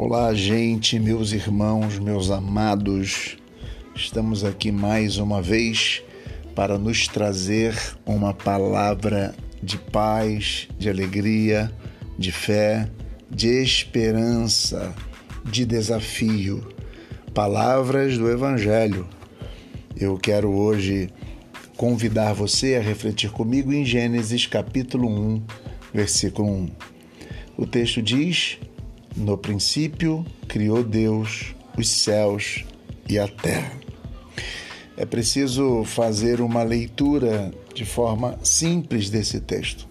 Olá, gente, meus irmãos, meus amados. Estamos aqui mais uma vez para nos trazer uma palavra de paz, de alegria, de fé, de esperança, de desafio. Palavras do Evangelho. Eu quero hoje convidar você a refletir comigo em Gênesis capítulo 1, versículo 1. O texto diz: no princípio, criou Deus os céus e a terra. É preciso fazer uma leitura de forma simples desse texto.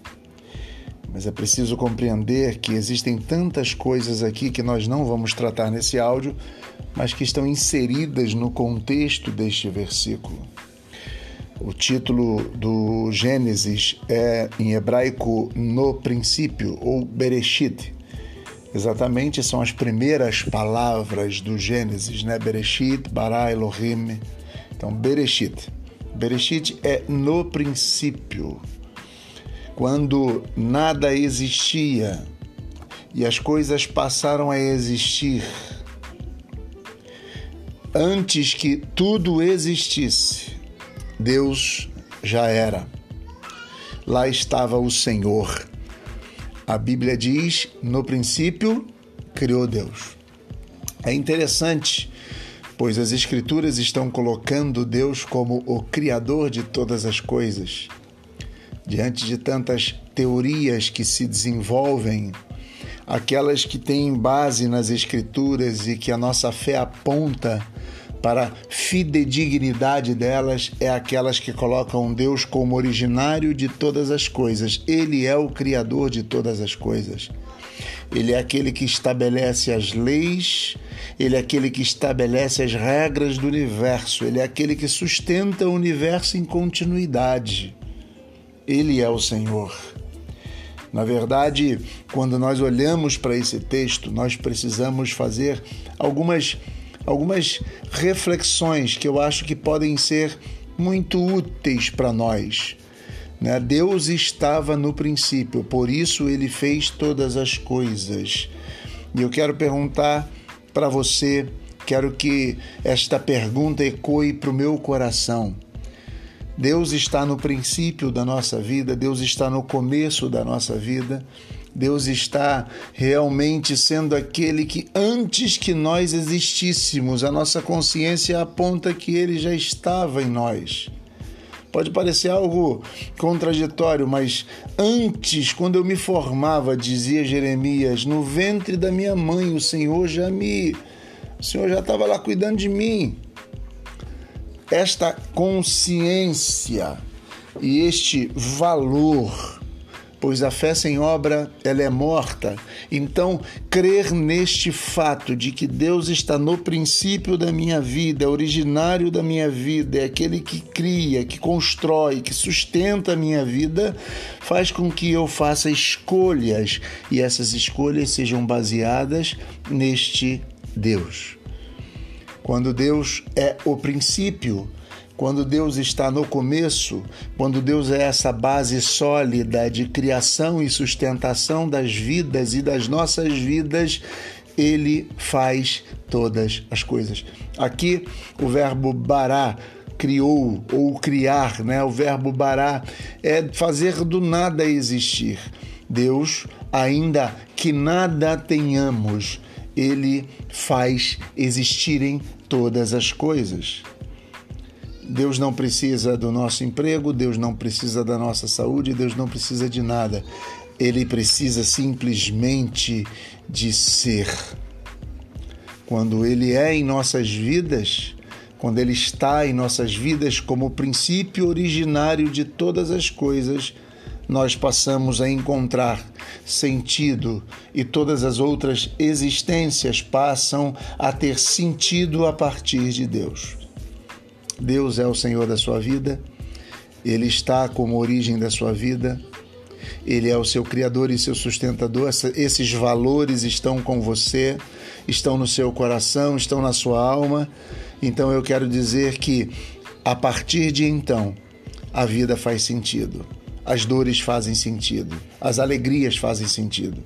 Mas é preciso compreender que existem tantas coisas aqui que nós não vamos tratar nesse áudio, mas que estão inseridas no contexto deste versículo. O título do Gênesis é em hebraico no princípio ou Bereshit, Exatamente, são as primeiras palavras do Gênesis, né? Bereshit, bara, Elohim. Então, Bereshit. Bereshit é no princípio, quando nada existia e as coisas passaram a existir. Antes que tudo existisse, Deus já era. Lá estava o Senhor a Bíblia diz: no princípio criou Deus. É interessante, pois as Escrituras estão colocando Deus como o Criador de todas as coisas. Diante de tantas teorias que se desenvolvem, aquelas que têm base nas Escrituras e que a nossa fé aponta para a fidedignidade delas é aquelas que colocam Deus como originário de todas as coisas. Ele é o criador de todas as coisas. Ele é aquele que estabelece as leis, ele é aquele que estabelece as regras do universo, ele é aquele que sustenta o universo em continuidade. Ele é o Senhor. Na verdade, quando nós olhamos para esse texto, nós precisamos fazer algumas algumas reflexões que eu acho que podem ser muito úteis para nós. Né? Deus estava no princípio, por isso ele fez todas as coisas. E eu quero perguntar para você, quero que esta pergunta ecoe para o meu coração. Deus está no princípio da nossa vida, Deus está no começo da nossa vida. Deus está realmente sendo aquele que antes que nós existíssemos, a nossa consciência aponta que ele já estava em nós. Pode parecer algo contraditório, mas antes, quando eu me formava, dizia Jeremias, no ventre da minha mãe, o Senhor já me. O Senhor já estava lá cuidando de mim. Esta consciência e este valor pois a fé sem obra ela é morta. Então, crer neste fato de que Deus está no princípio da minha vida, é originário da minha vida, é aquele que cria, que constrói, que sustenta a minha vida, faz com que eu faça escolhas e essas escolhas sejam baseadas neste Deus. Quando Deus é o princípio, quando Deus está no começo, quando Deus é essa base sólida de criação e sustentação das vidas e das nossas vidas, ele faz todas as coisas. Aqui o verbo bará criou ou criar, né? O verbo bará é fazer do nada existir. Deus, ainda que nada tenhamos, ele faz existirem todas as coisas. Deus não precisa do nosso emprego, Deus não precisa da nossa saúde, Deus não precisa de nada. Ele precisa simplesmente de ser. Quando Ele é em nossas vidas, quando Ele está em nossas vidas como o princípio originário de todas as coisas, nós passamos a encontrar sentido e todas as outras existências passam a ter sentido a partir de Deus. Deus é o Senhor da sua vida, Ele está como origem da sua vida, Ele é o seu Criador e seu sustentador. Esses valores estão com você, estão no seu coração, estão na sua alma. Então eu quero dizer que a partir de então, a vida faz sentido, as dores fazem sentido, as alegrias fazem sentido.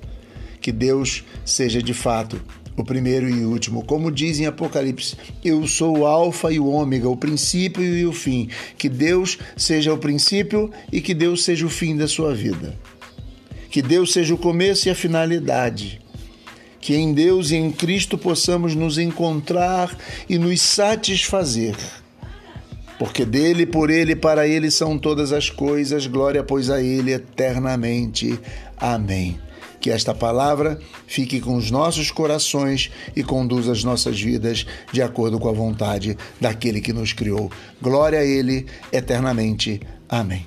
Que Deus seja de fato o primeiro e o último. Como diz em Apocalipse, eu sou o Alfa e o Ômega, o princípio e o fim. Que Deus seja o princípio e que Deus seja o fim da sua vida. Que Deus seja o começo e a finalidade. Que em Deus e em Cristo possamos nos encontrar e nos satisfazer. Porque dele, por ele para ele são todas as coisas, glória, pois a ele eternamente. Amém. Que esta palavra fique com os nossos corações e conduza as nossas vidas de acordo com a vontade daquele que nos criou. Glória a Ele eternamente. Amém.